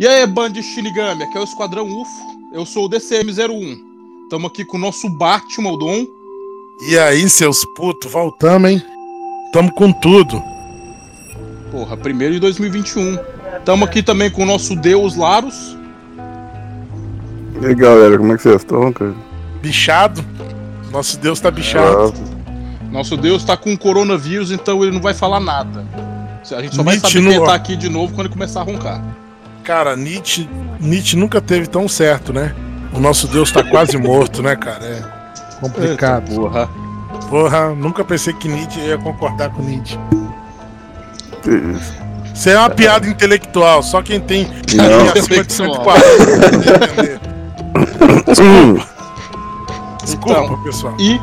E aí, Band Shinigami, aqui é o Esquadrão UFO. Eu sou o DCM-01. Estamos aqui com o nosso Batman, o Dom. E aí, seus putos, voltamos, hein? Tamo com tudo. Porra, primeiro de 2021. Estamos aqui também com o nosso Deus Larus. E aí, galera, como é que vocês estão, cara? Bichado. Nosso Deus tá bichado. Nosso Deus tá com coronavírus, então ele não vai falar nada. A gente só vai saber que ele no- tá aqui de novo quando ele começar a roncar. Cara, Nietzsche, Nietzsche nunca teve tão certo, né? O nosso Deus tá quase morto, né, cara? É complicado. Eita, porra. Porra, nunca pensei que Nietzsche ia concordar com Nietzsche. Isso? Isso é uma piada intelectual, só quem tem Não. acima de Intelectual. 140 pode entender. Hum, Desculpa, Então, pessoal. E,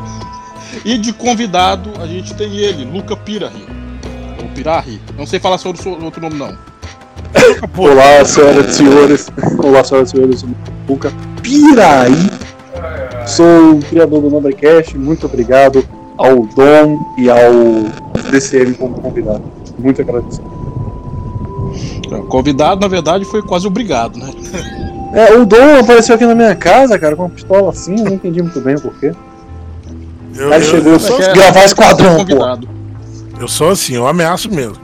e de convidado, a gente tem ele, Luca Pirahi. Ou Pirahi. Não sei falar sobre o seu outro nome, não. Olá, senhoras e senhores. Olá, senhoras e senhores. Eu sou Luca Piraí. Sou o criador do Numbrecast. Muito obrigado ao Dom e ao DCM como convidado. Muito agradecido. O convidado, na verdade, foi quase obrigado, né? É, o Dom apareceu aqui na minha casa, cara, com uma pistola assim. Eu não entendi muito bem o porquê. eu, Aí eu- chegou eu só sou, gravar esquadrão, pô. eu sou assim, eu ameaço mesmo.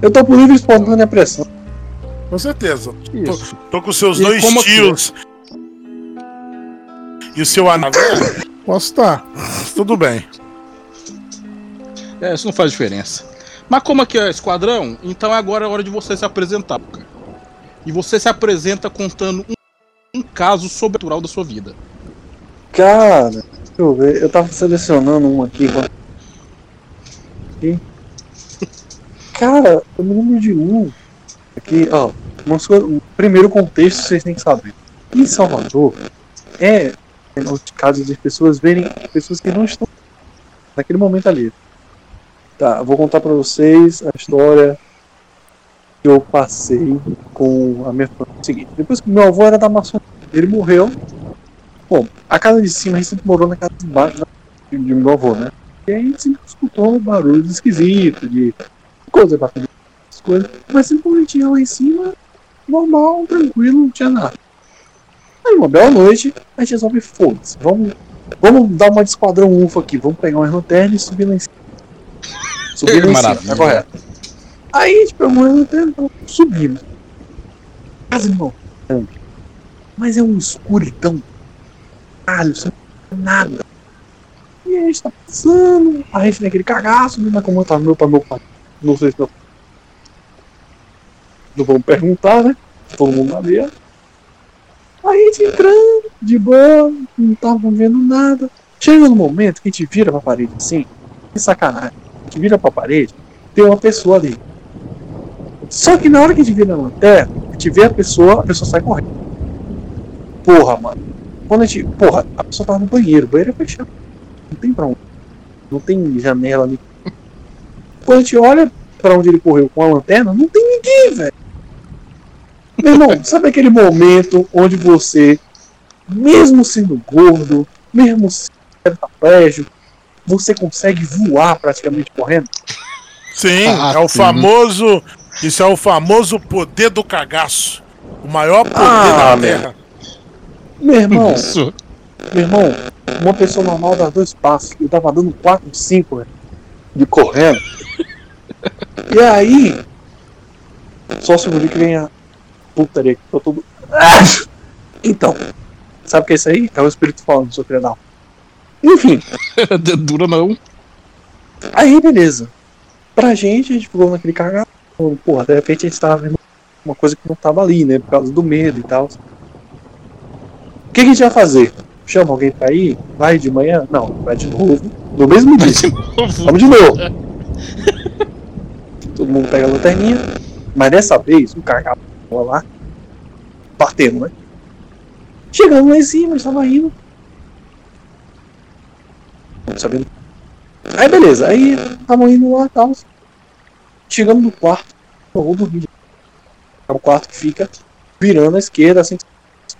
Eu tô por livre e espontânea pressão. Com certeza. Isso. Tô com seus E dois tios. E o seu anel. Posso estar. Tudo bem. É, isso não faz diferença. Mas como aqui é esquadrão, então agora é hora de você se apresentar, cara. E você se apresenta contando um, um caso sobrenatural da sua vida. Cara, deixa eu ver. Eu tava selecionando um aqui. aqui. Cara, eu me lembro de um. Aqui, ó. O primeiro contexto vocês têm que saber. Em Salvador, é o caso de pessoas verem pessoas que não estão naquele momento ali. Tá, vou contar pra vocês a história que eu passei com a minha família. É seguinte, depois que meu avô era da maçonaria, ele morreu. Bom, a casa de cima a gente sempre morou na casa de baixo da- de meu avô, né? E aí a gente sempre escutou barulhos esquisitos, de coisa batendo, coisas. Mas gente ia lá em cima, normal, tranquilo, não tinha nada. Aí uma bela noite, a gente resolve, foda-se, vamos, vamos dar uma de esquadrão UFO aqui, vamos pegar uma lanterna e subir lá em cima. Subir lá em cima, tá correto. Aí a gente pegou uma lanterna e subimos. Casa não grande, mas é um escuridão. Caralho, você não vê nada. E aí a gente tá passando, a gente naquele cagaço, né? Mas como eu tava meu pai, meu pai. Não sei se meu Não vamos perguntar, né? Todo mundo sabia. Aí a gente entrando, de boa, não tava vendo nada. Chega no momento que a gente vira pra parede assim, que sacanagem. A gente vira pra parede, tem uma pessoa ali. Só que na hora que a gente vira a lanterna, a gente vê a pessoa, a pessoa sai correndo. Porra, mano. Quando a gente. Porra, a pessoa tava no banheiro, o banheiro é fechado. Não tem pra onde. Não tem janela ali. Quando a gente olha pra onde ele correu com a lanterna, não tem ninguém, velho. Meu irmão, sabe aquele momento onde você, mesmo sendo gordo, mesmo sendo tetraplégico, você consegue voar praticamente correndo? Sim, Ah, é o sim. famoso. Isso é o famoso poder do cagaço. O maior poder Ah, da. Terra. Meu irmão, Isso. Meu irmão, uma pessoa normal dá dois passos. Eu tava dando quatro, cinco, velho. De correndo. E aí. Só se eu vi que vem a putaria que tô todo. Ah! Então. Sabe o que é isso aí? É o espírito falando, seu puta. Enfim, Dura não. aí beleza. Pra gente, a gente ficou naquele cagado. Porra, de repente a gente tava vendo uma coisa que não tava ali, né? Por causa do medo e tal. O que, que a gente vai fazer? Chama alguém pra ir? Vai de manhã? Não, vai de novo. No mesmo dia. Vamos de novo. Todo mundo pega a lanterninha. Mas dessa vez, o cagado lá. Batendo, né? Chegando lá em cima, eles estavam indo. Não sabendo. Aí beleza, aí estavam indo lá e tal. Chegando no quarto, eu vou dormir. É o quarto que fica virando à esquerda, assim.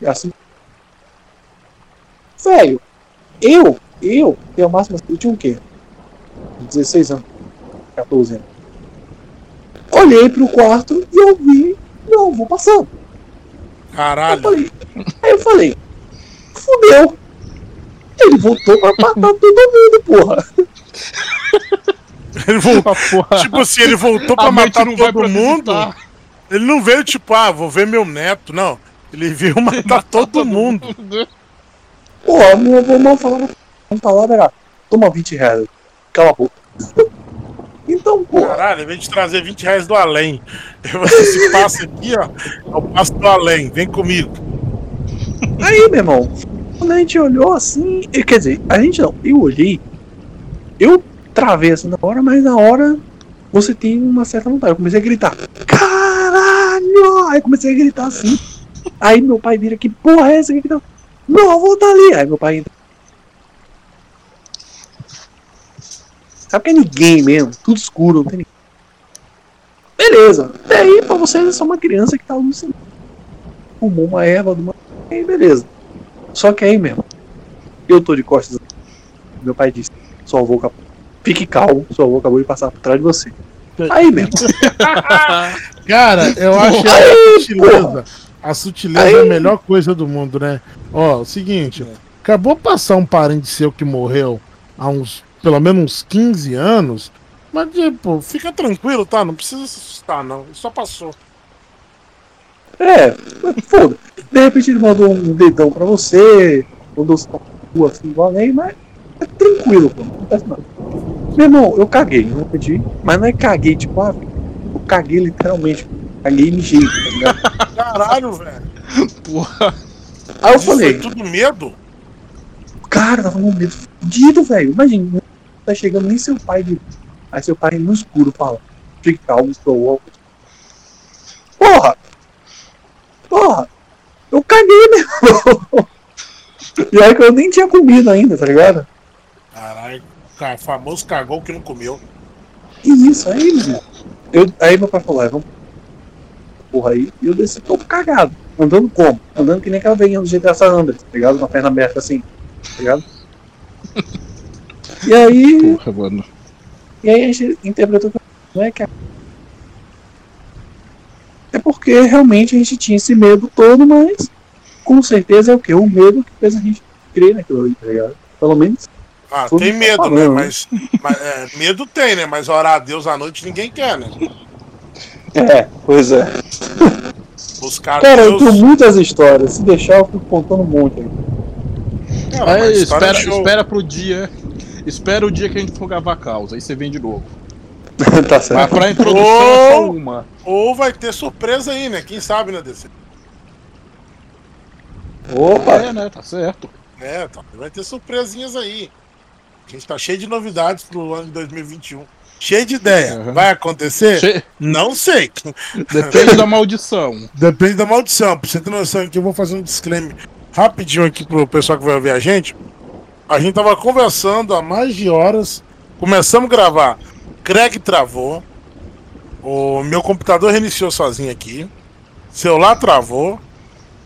assim. Velho, eu, eu, tenho a máxima. Eu tinha o quê? 16 anos. 14 anos. Olhei pro quarto e eu vi meu avô passando. Eu Caralho. falei, aí eu falei, fudeu. Ele voltou pra matar todo mundo, porra. Ele voltou. Ah, porra. Tipo assim, ele voltou pra matar não todo mundo. visitar. Ele não veio tipo, ah, vou ver meu neto. Não. Ele veio matar todo mundo. Porra, meu mal falava uma palavra era, toma 20 reais. Cala a boca. Então, porra, Caralho, em vez de trazer 20 reais do além, você se passa aqui, ó. Eu passo do além, vem comigo. aí, meu irmão, quando a gente olhou assim, quer dizer, a gente não, eu olhei, eu travei assim na hora, mas na hora você tem uma certa vontade. Eu comecei a gritar, caralho! Aí comecei a gritar assim. Aí meu pai vira, que porra é essa? Que tá... Avô tá ali. Aí meu pai entra. Sabe que é ninguém mesmo, tudo escuro, não tem ninguém. Beleza. E aí, pra vocês, é só uma criança que tá alucinando. Fumou uma erva de uma. Aí, beleza. Só que aí mesmo, eu tô de costas. Meu pai disse: Seu avô acabou. Fique calmo, seu avô acabou de passar por trás de você. Aí mesmo. Cara, eu acho que a sutileza. A sutileza é a melhor coisa do mundo, né? Ó, o seguinte, acabou de passar um parente seu que morreu há uns, pelo menos uns 15 anos. Mas, tipo, fica tranquilo, tá? Não precisa se assustar, não. Só passou. É, foda. De repente ele mandou um dedão pra você, mandou pra rua assim igual além, mas é tranquilo, pô. Não acontece nada. Meu irmão, eu caguei, não pedi, mas não é caguei, tipo, ah, eu caguei literalmente. Caguei e mijei, tá ligado? Caralho, velho. Porra. Aí eu Isso falei, foi tudo medo? cara, tava com medo fudido, velho. Imagina, tá chegando nem seu pai de. Aí seu pai no escuro fala, fique calmo, estou óculos. Porra! Porra! Eu caguei, meu E aí que eu nem tinha comido ainda, tá ligado? Caralho, cara, famoso cagou que não comeu. E isso aí, meu. Eu, aí meu pai falou, "É, vamos. Porra aí, e eu desci todo cagado. Andando como? Andando que nem aquela velhinha do GTA San Andreas, tá ligado? Com a perna aberta assim, tá ligado? E aí, Porra, mano. E aí a gente interpretou que não é que a... É porque realmente a gente tinha esse medo todo, mas com certeza é o que? O medo que fez a gente crer naquilo ali, tá ligado? Pelo menos. Ah, tem medo, tá né? falando. Mas, mas, é, medo tem, né? Mas orar a Deus à noite ninguém quer, né? É, pois é. Buscar Cara, eu Deus. tenho muitas histórias. Se deixar, eu fico contando um monte espera, é show. espera pro dia. Espera o dia que a gente for gravar a causa. Aí você vem de novo. tá Mas certo. pra introdução é só uma. Ou vai ter surpresa aí, né? Quem sabe, né, DC? Opa! É, né? Tá certo. É, tá, vai ter surpresinhas aí. A gente tá cheio de novidades pro ano de 2021. Cheio de ideia. Uhum. Vai acontecer? Che- Não sei. Depende da maldição. Depende da maldição. Pra você ter noção aqui, eu vou fazer um disclaimer rapidinho aqui pro pessoal que vai ouvir a gente. A gente tava conversando há mais de horas. Começamos a gravar. Craig travou. O meu computador reiniciou sozinho aqui. Celular travou.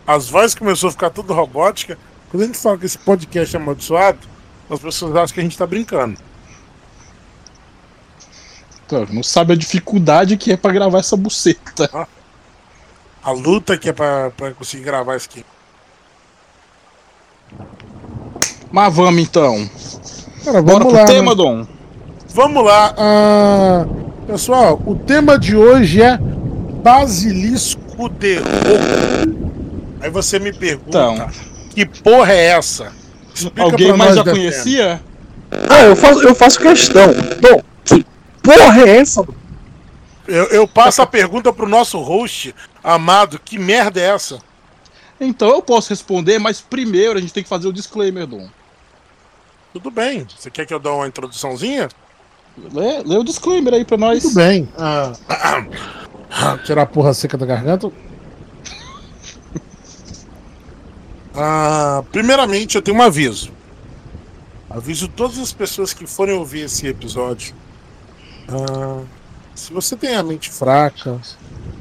As vozes começou a ficar tudo robótica. Quando a gente fala que esse podcast é amaldiçoado, as pessoas acham que a gente tá brincando. Então, não sabe a dificuldade que é pra gravar essa buceta. A luta que é pra conseguir gravar isso aqui. Mas vamos então. Cara, Bora pro né? tema, Dom. Vamos lá. ah, pessoal, o tema de hoje é Basilisco de Rouco. Aí você me pergunta, Então. que porra é essa? Explica Alguém pra mais já conhecia? Ah, eu faço, eu faço questão. Bom, que porra é essa? Eu, eu passo a pergunta pro nosso host, amado, que merda é essa? Então eu posso responder, mas primeiro a gente tem que fazer o disclaimer, Dom. Tudo bem, você quer que eu dê uma introduçãozinha? Lê, lê o disclaimer aí pra nós. Tudo bem. Ah, tirar a porra seca da garganta. Ah, primeiramente, eu tenho um aviso. Aviso todas as pessoas que forem ouvir esse episódio. Ah, se você tem a mente fraca,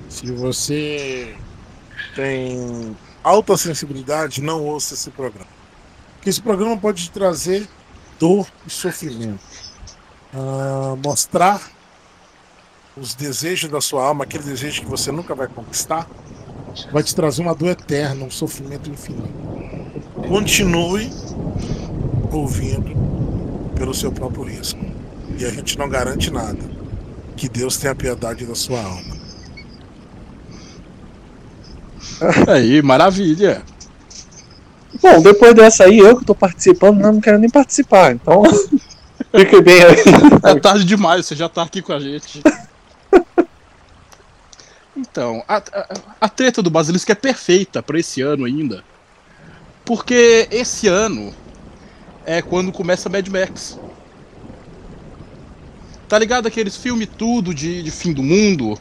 se você tem alta sensibilidade, não ouça esse programa. Porque esse programa pode te trazer dor e sofrimento. Ah, mostrar os desejos da sua alma, aquele desejo que você nunca vai conquistar, vai te trazer uma dor eterna, um sofrimento infinito. Continue ouvindo pelo seu próprio risco. E a gente não garante nada. Que Deus tenha piedade da sua alma. Aí, maravilha. Bom, depois dessa aí, eu que tô participando, não, não quero nem participar. Então, fique bem aí. É tarde demais, você já tá aqui com a gente. Então, a, a, a treta do Basilisco é perfeita pra esse ano ainda. Porque esse ano é quando começa Mad Max. Tá ligado aqueles filmes tudo de, de fim do mundo?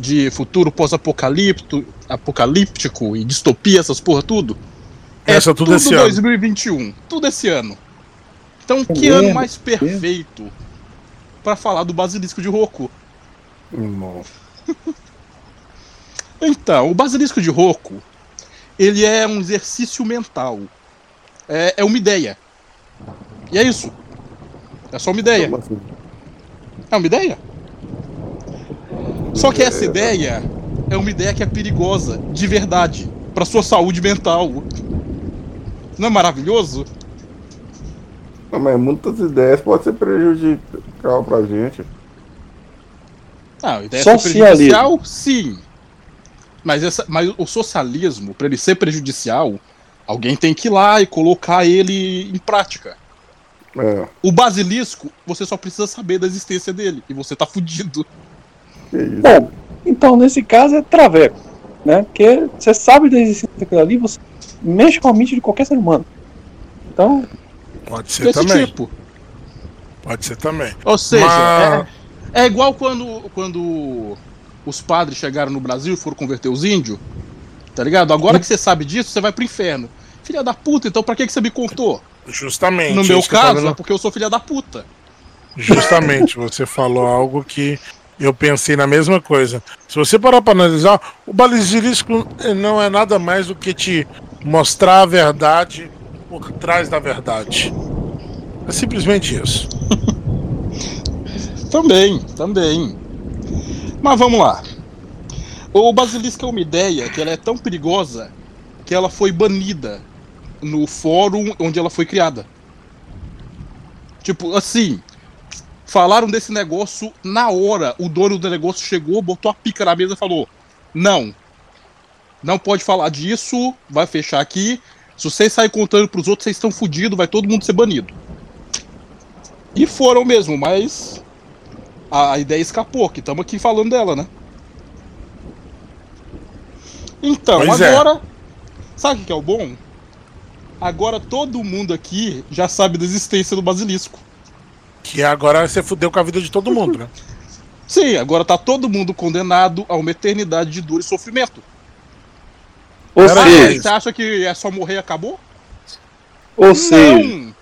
De futuro pós-apocalíptico apocalíptico e distopia, essas porra tudo? Essa é tudo tudo esse ano. 2021. Tudo esse ano. Então, que mesmo? ano mais perfeito pra falar do Basilisco de Roku? Nossa. Então, o basilisco de Roku, ele é um exercício mental. É, é uma ideia. E é isso. É só uma ideia. Assim? É uma ideia. Só que essa ideia é uma ideia que é perigosa, de verdade, pra sua saúde mental. Não é maravilhoso? Não, mas muitas ideias podem ser prejudicial pra gente. Não, a ideia Socialismo. prejudicial, sim. Mas, essa, mas o socialismo, pra ele ser prejudicial, alguém tem que ir lá e colocar ele em prática. É, O basilisco, você só precisa saber da existência dele. E você tá fudido. que isso. Bom, então nesse caso é traveco, né? Porque você sabe da existência daquilo ali, você mexe com a mente de qualquer ser humano. Então, Pode ser Desse também. tipo. Pode ser também. Ou seja, Mas- é, é igual quando, quando os padres chegaram no Brasil e foram converter os índios. Tá ligado? Agora que você sabe disso, você vai pro inferno. Filha da puta, então pra que, que você me contou? Justamente. No meu eu caso, vendo- é porque eu sou filha da puta. Justamente, você falou algo que eu pensei na mesma coisa. Se você parar para analisar, o basilisco não é nada mais do que te mostrar a verdade por trás da verdade. É simplesmente isso. Também, também. Mas vamos lá. O basilisco é uma ideia que ela é tão perigosa que ela foi banida no fórum onde ela foi criada. Tipo, assim, falaram desse negócio na hora. O dono do negócio chegou, botou a pica na mesa e falou: Não, não pode falar disso, vai fechar aqui. Se vocês saírem contando pros outros, vocês estão fodidos, vai todo mundo ser banido. E foram mesmo, mas a, a ideia escapou, que estamos aqui falando dela, né? Então, Pois é. agora. Sabe o que que é o bom? Agora todo mundo aqui já sabe da existência do basilisco. Que agora você fudeu com a vida de todo mundo, né? Sim, agora tá todo mundo condenado a uma eternidade de dor e sofrimento. Ou Ah, seja, você acha que é só morrer e acabou? ou seja, Não!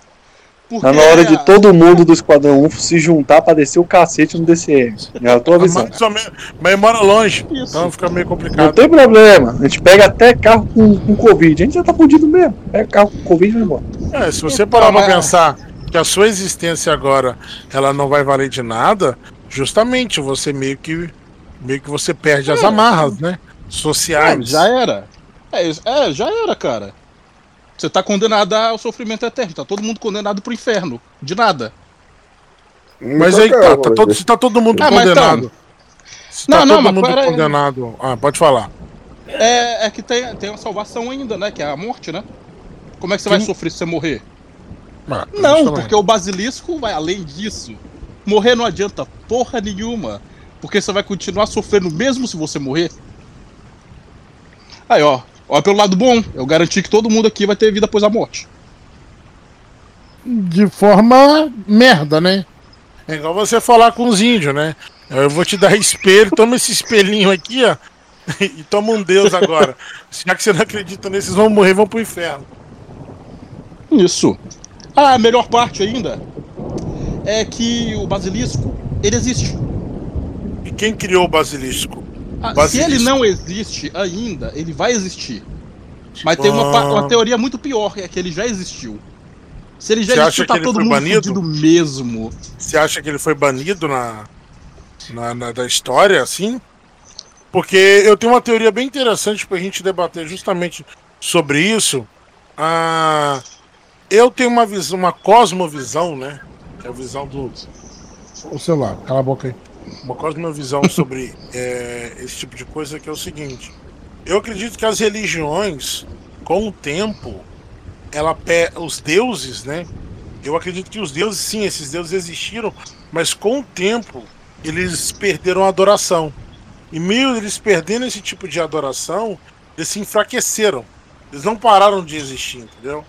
Porque tá na hora de todo mundo do Esquadrão 1 se juntar pra descer o cacete no DCM. Já tô avisando. Mas, mas mora longe, Isso. então fica meio Não complicado. tem problema, a gente pega até carro com, com Covid. A gente já tá fudido mesmo. Pega carro com Covid e vai embora. É, se você Então, parar pra mas- pensar que a sua existência agora ela não vai valer de nada, justamente você meio que meio que você perde as amarras, né? É, Sociais. já era. É, isso- é, já era, cara. Você tá condenado ao sofrimento eterno. Tá todo mundo condenado pro inferno. De nada. Mas Qual aí tá, tá todo, se tá todo mundo Ah, mas condenado. Se Não, tá não, todo mas mundo condenado. Ah, pode falar. É, é que tem, tem uma salvação ainda, né? Que é a morte, né? Como é que você vai Sim. sofrer se você morrer? Ah, Não, porque o basilisco vai além disso. Morrer não adianta porra nenhuma. Porque você vai continuar sofrendo mesmo se você morrer. Aí, ó. Olha pelo lado bom. Eu garanti que todo mundo aqui vai ter vida após a morte. De forma merda, né? É igual você falar com os índios, né? Eu vou te dar espelho, toma esse espelhinho aqui, ó. E toma um Deus agora. Já que você não acredita nesses, vão morrer, vão pro inferno. Isso. Ah, a melhor parte ainda é que o basilisco, ele existe. E quem criou o basilisco? Ah, se ele não existe ainda, ele vai existir. Mas tem uma, Ah. uma teoria muito pior, que é que ele já existiu. Se ele já Você existiu, acha tá que ele todo foi mundo banido? mesmo. Você acha que ele foi banido na, na, na- da história, assim? Porque eu tenho uma teoria bem interessante pra gente debater justamente sobre isso. Ah, eu tenho uma visão, uma cosmovisão, né? Que é a visão do. O celular, cala a boca aí. Uma cosmovisão sobre é, esse tipo de coisa que é o seguinte. Eu acredito que as religiões, com o tempo, ela os deuses, né? Eu acredito que os deuses, sim, esses deuses existiram, mas com o tempo eles perderam a adoração. E meio eles perdendo esse tipo de adoração, eles se enfraqueceram. Eles não pararam de existir, entendeu?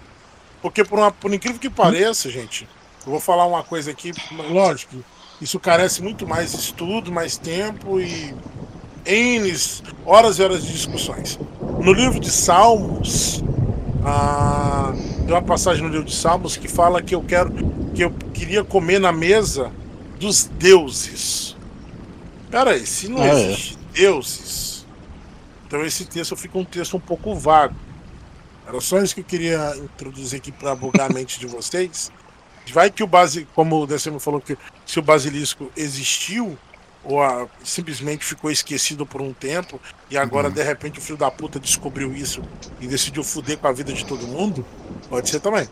Porque por, uma, por incrível que pareça, gente, eu vou falar uma coisa aqui, lógico, isso carece muito mais estudo, mais tempo e N horas e horas de discussões. No livro de Salmos, ah, tem uma passagem no livro de Salmos que fala que eu quero que eu queria comer na mesa dos deuses. Pera aí, se não Ah, é. existe deuses, então esse texto fica um texto um pouco vago. Era só isso que eu queria introduzir aqui para bugar a mente de vocês. Vai que o base, como o Decimo falou que se o basilisco existiu ou ah, simplesmente ficou esquecido por um tempo e agora de repente o filho da puta descobriu isso e decidiu fuder com a vida de todo mundo, pode ser também.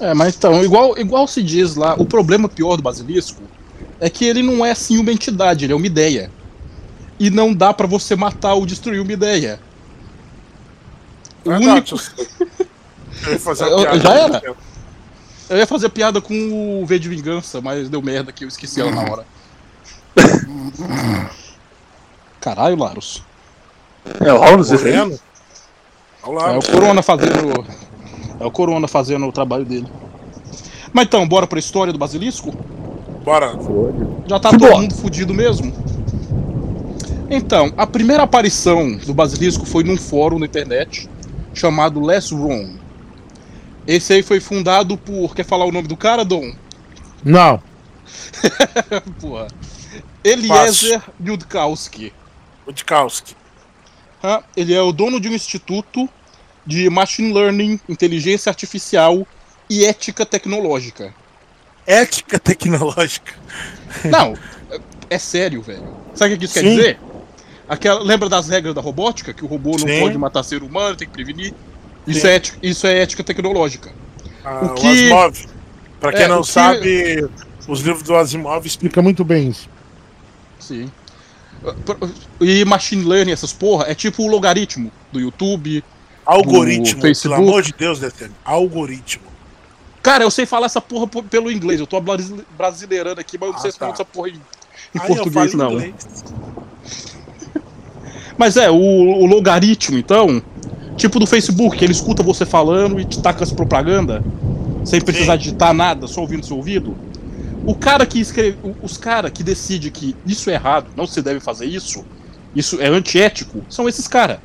É, mas então, igual, igual se diz lá, o problema pior do basilisco é que ele não é assim uma entidade, ele é uma ideia. E não dá pra você matar ou destruir uma ideia. O Verdade, único... Eu ia fazer uma Eu- piada já era? Eu ia fazer piada com o V de Vingança, mas deu merda que eu esqueci ela na hora. Caralho, Larus. É o Horus lá. É o Corona fazendo. É o Corona fazendo o trabalho dele. Mas então, bora pra história do basilisco? Bora. Já tá todo mundo fudido mesmo? Então, a primeira aparição do basilisco foi num fórum na internet chamado Less Wrong. Esse aí foi fundado por. Quer falar o nome do cara, Dom? Não. Porra. Eliezer Dikowski. Hã? Ele é o dono de um instituto de Machine Learning, Inteligência Artificial e Ética Tecnológica. Ética tecnológica. Não, é- é sério, velho. Sabe o que isso quer Sim. dizer? Aquela, lembra das regras da robótica? Que o robô não Sim. pode matar ser humano, tem que prevenir? Isso Sim. é, ética, isso é ética tecnológica. Ah, O o, que- Asimov. Pra quem É, não o que- sabe, os livros do Asimov explicam muito bem isso. Sim. E machine learning, essas porra, é tipo o logaritmo do YouTube. Algoritmo, pelo Facebook. amor de Deus, Detene. Algoritmo. Cara, eu sei falar essa porra po- pelo inglês. Eu tô brasi- brasileirando aqui, mas eu não Ah, sei se tá. essa porra em, em eu português, não. inglês. Mas é, o, o logaritmo, então, tipo do Facebook, que ele escuta você falando e te taca as propaganda, sem precisar Sim. digitar nada, só ouvindo seu ouvido. O cara que escreve. Os caras que decide que isso é errado, não se deve fazer isso, isso é antiético, são esses caras.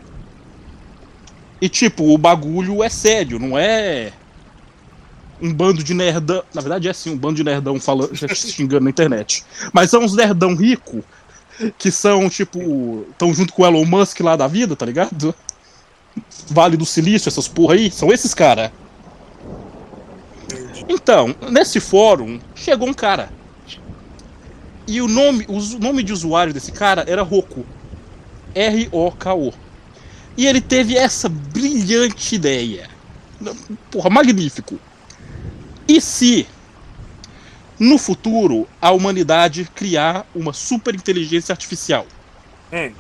E tipo, o bagulho é sério, não é um bando de nerdão. Na verdade é sim, um bando de nerdão falando, xingando na internet. Mas são uns nerdão rico que são, tipo, estão junto com o Elon Musk lá da vida, tá ligado? Vale do Silício, essas porra aí, são esses cara. Então, nesse fórum, chegou um cara. E o nome, o nome de usuário desse cara era Roku. R-O-K-O. E ele teve essa brilhante ideia. Porra, magnífico. E se no futuro a humanidade criar uma super inteligência artificial? Hum.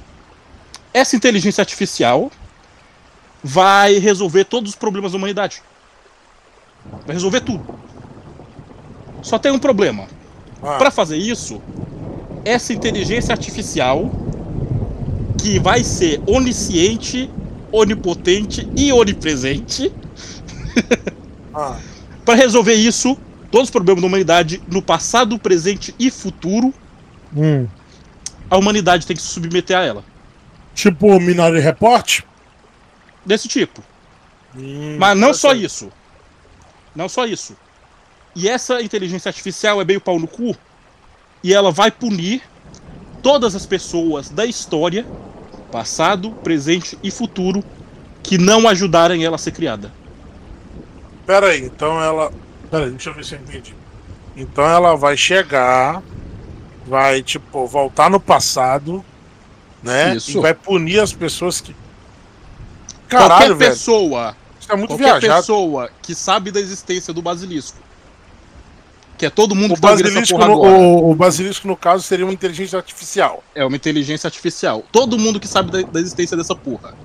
Essa inteligência artificial vai resolver todos os problemas da humanidade. Vai resolver tudo. Só tem um problema. Ah, Para fazer isso, essa inteligência artificial que vai ser onisciente, onipotente e onipresente, ah, para resolver isso, todos os problemas da humanidade no passado, presente e futuro, hum. a humanidade tem que se submeter a ela. Tipo o Minority Report? Desse tipo. Hum, Mas não só isso. Não só isso. E essa inteligência artificial é meio pau no cu. E ela vai punir todas as pessoas da história, passado, presente e futuro, que não ajudarem ela a ser criada. Pera aí, então ela. Pera aí, deixa eu ver se eu entendi. Então ela vai chegar, vai, tipo, voltar no passado né? Isso. E vai punir as pessoas que. Qualquer Caralho, velho. pessoa, Isso é muito qualquer viajado. pessoa que sabe da existência do basilisco, que é todo mundo O que tá ouvindo essa basilisco, porra no, agora, o, o basilisco, no caso, seria uma inteligência artificial. é uma inteligência artificial. Todo mundo que sabe da, da existência dessa porra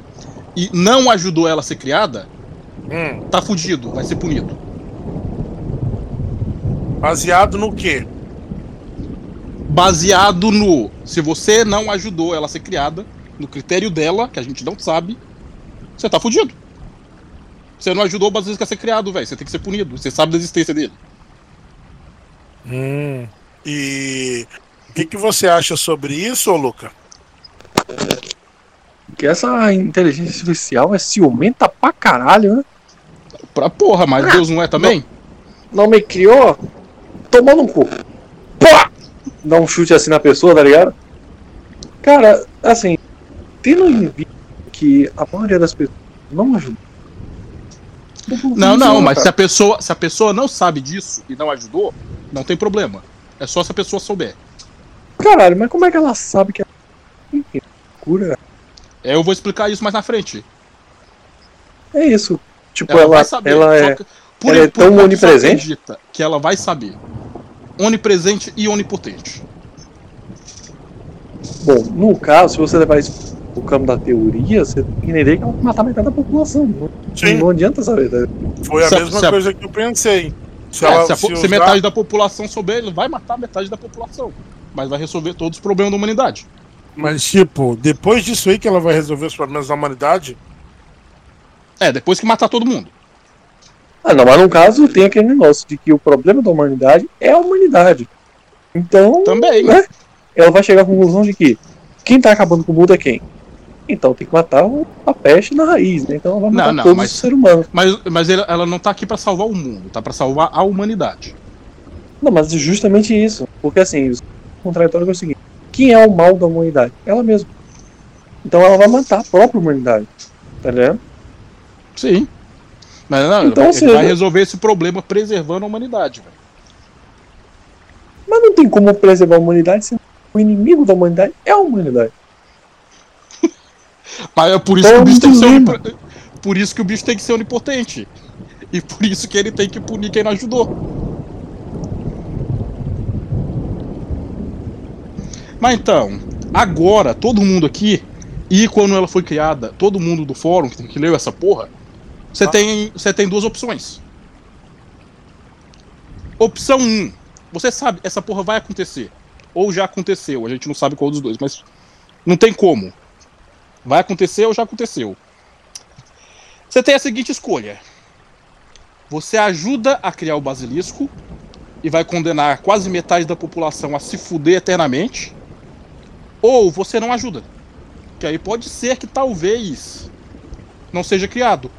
e não ajudou ela a ser criada, Hum, tá fudido, vai ser punido. baseado no quê? Baseado no se você não ajudou ela a ser criada, no critério dela, que a gente não sabe, você tá fudido. Você não ajudou o basilisco a ser criado, velho. Você tem que ser punido. Você sabe da existência dele. Hum. E o que, que você acha sobre isso, ô Luca? Que essa inteligência artificial é ciumenta pra caralho, né? Pra porra, mas Deus não é também? Não me criou, tomou no cu. Pá! Dá um chute assim na pessoa, tá ligado? Cara, assim, tendo em vista que a maioria das pessoas não ajuda. Não, não, mas se a pessoa, se a pessoa não sabe disso e não ajudou, não tem problema. É só se a pessoa souber. Caralho, mas como é que ela sabe que é. Cura? É, eu vou explicar isso mais na frente. É isso. Tipo, Ela, ela, vai saber. ela é. que- ela é tão só onipresente? acredita Que ela vai saber. Onipresente e onipotente. Bom, no caso, se você levar isso pro campo da teoria, você tem que entender que ela vai matar metade da população. Não, Sim, não adianta saber. tá? foi a Se a- mesma se a- coisa que eu pensei. Se, É, ela, se, a se usar- metade da população souber, ele vai matar metade da população. Mas vai resolver todos os problemas da humanidade. Mas, tipo, depois disso aí que ela vai resolver os problemas da humanidade, É, depois que matar todo mundo. Ah, não, mas no caso tem aquele negócio de que o problema da humanidade é a humanidade. Então, Também. né? ela vai chegar à conclusão de que quem tá acabando com o mundo é quem? Então tem que matar a peste na raiz, né? Então ela vai Não, matar não, todos mas- os seres humanos. Mas, mas ela não tá aqui pra salvar o mundo, tá pra salvar a humanidade. Não, mas justamente isso. Porque assim, o contraditório é o seguinte: quem é o mal da humanidade? Ela mesma. Então ela vai matar a própria humanidade. Tá ligado? Sim. Mas não, Então, vai, vai resolver esse problema preservando a humanidade, velho. Mas não tem como preservar a humanidade se o inimigo da humanidade é a humanidade. Mas é por isso que o bicho tem que ser onip- Por isso que o bicho tem que ser onipotente. E por isso que ele tem que punir quem não ajudou. Mas então, agora, todo mundo aqui, e quando ela foi criada, todo mundo do fórum que, que leu essa porra, você Ah. tem, você tem duas opções. Opção 1, um, você sabe, essa porra vai acontecer. Ou já aconteceu, a gente não sabe qual dos dois, mas não tem como. Vai acontecer ou já aconteceu. Você tem a seguinte escolha. Você ajuda a criar o basilisco e vai condenar quase metade da população a se fuder eternamente. Ou você não ajuda. Que aí pode ser que talvez não seja criado.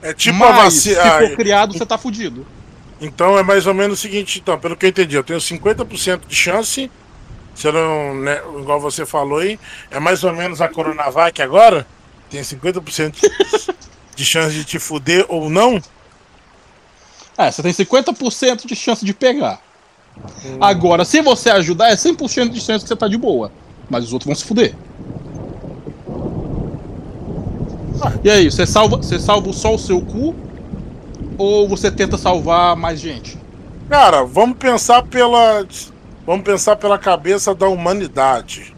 é tipo a Mas se vacina. for criado, você tá fudido. Então é mais ou menos o seguinte, então, pelo que eu entendi, eu tenho 50% de chance, eu não, né, igual você falou aí, é mais ou menos a Coronavac agora? Tem 50% de chance de te fuder ou não? É, você tem 50% de chance de pegar. Agora, se você ajudar, é 100% de chance que você tá de boa. Mas os outros vão se fuder. E aí, você salva, você salva só o seu cu? Ou você tenta salvar mais gente? Cara, vamos pensar pela. Vamos pensar pela cabeça da humanidade.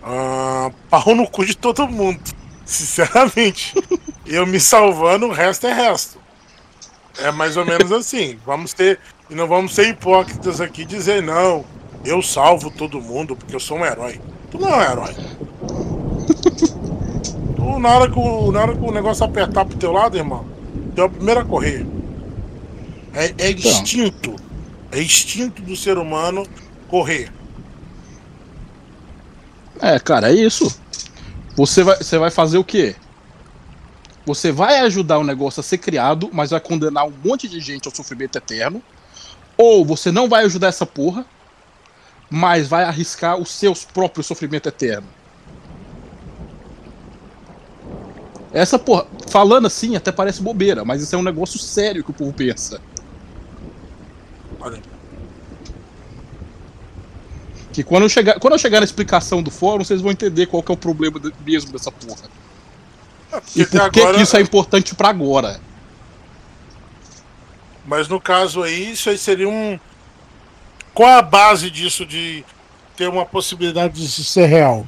Ah, pau no cu de todo mundo. Sinceramente. Eu me salvando, o resto é resto. É mais ou menos assim. Vamos ter. E não vamos ser hipócritas aqui dizer, não, eu salvo todo mundo porque eu sou um herói. Tu não é um herói. Tu, na, hora que o, na hora que o negócio apertar pro teu lado, irmão, tu é o primeiro a correr. É, é instinto. É instinto do ser humano correr. É, cara, é isso. Você vai, você vai fazer o quê? Você vai ajudar o negócio a ser criado, mas vai condenar um monte de gente ao sofrimento eterno. Ou você não vai ajudar essa porra, mas vai arriscar os seus próprios sofrimento eterno. Essa porra, falando assim, até parece bobeira, mas isso é um negócio sério que o povo pensa. Olha. Que quando eu, chegar, quando eu chegar na explicação do fórum, vocês vão entender qual que é o problema de- mesmo dessa porra. Porque E por que agora- que isso é importante pra agora. Mas no caso aí, isso aí seria um. Qual a base disso de ter uma possibilidade de ser real?